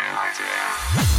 Idea.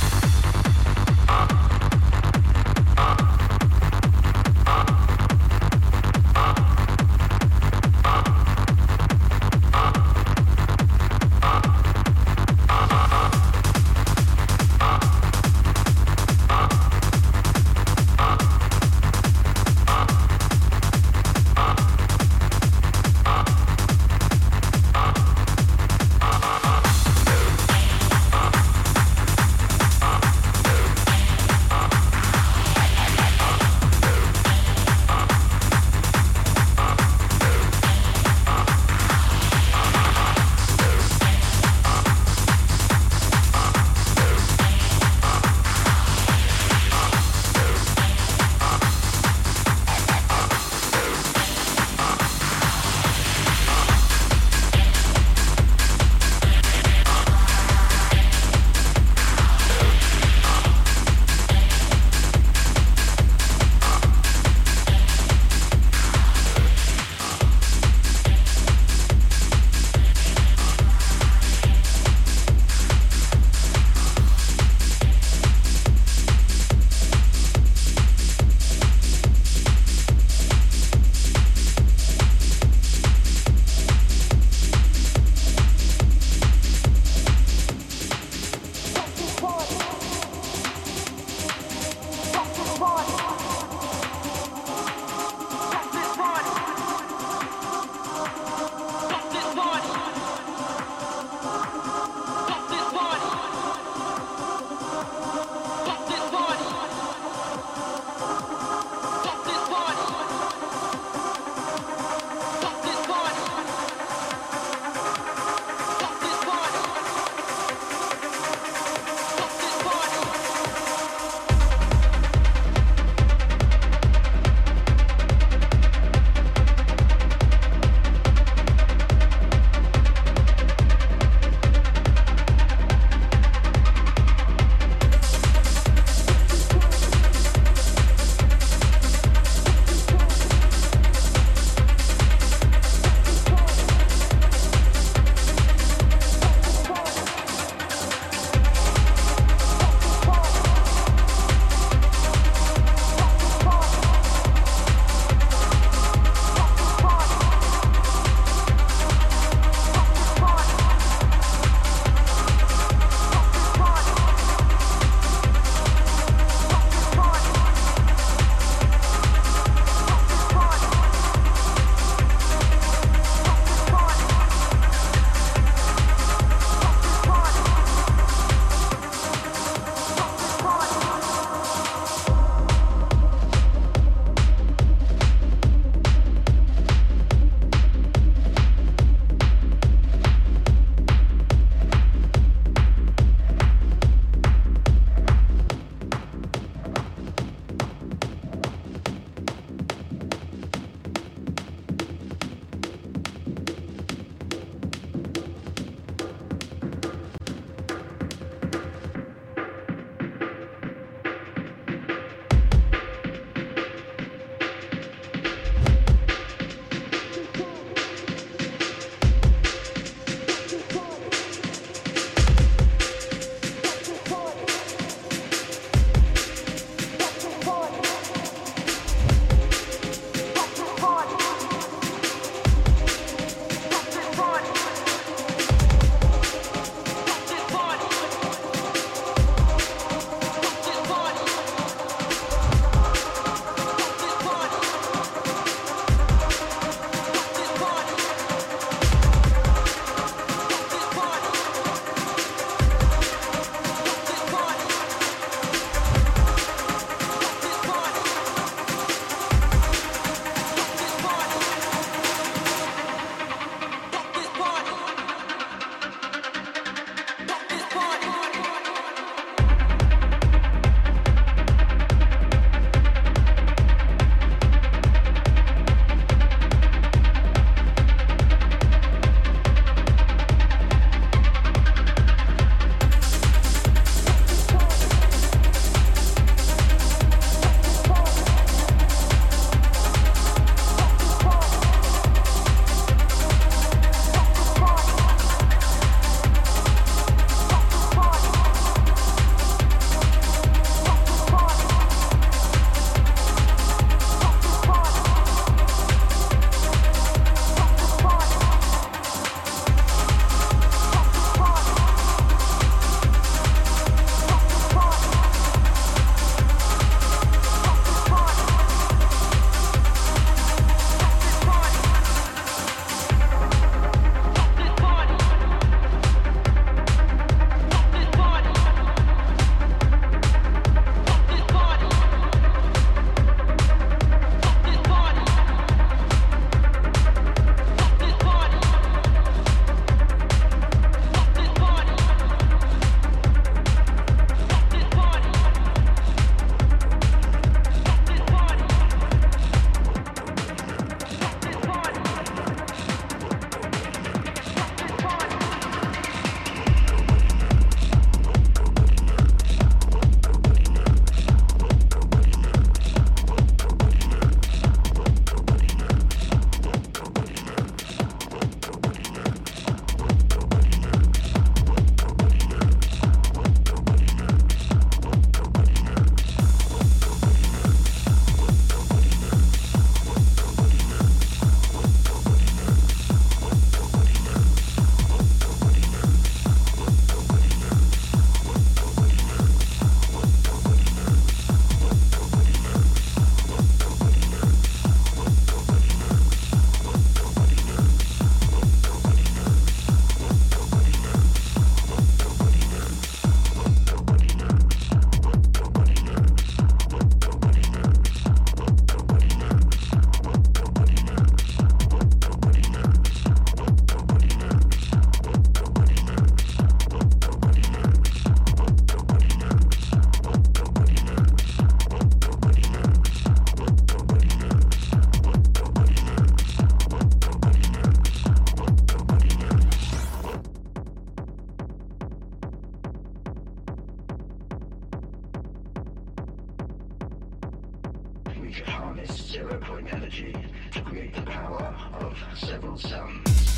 Welcome.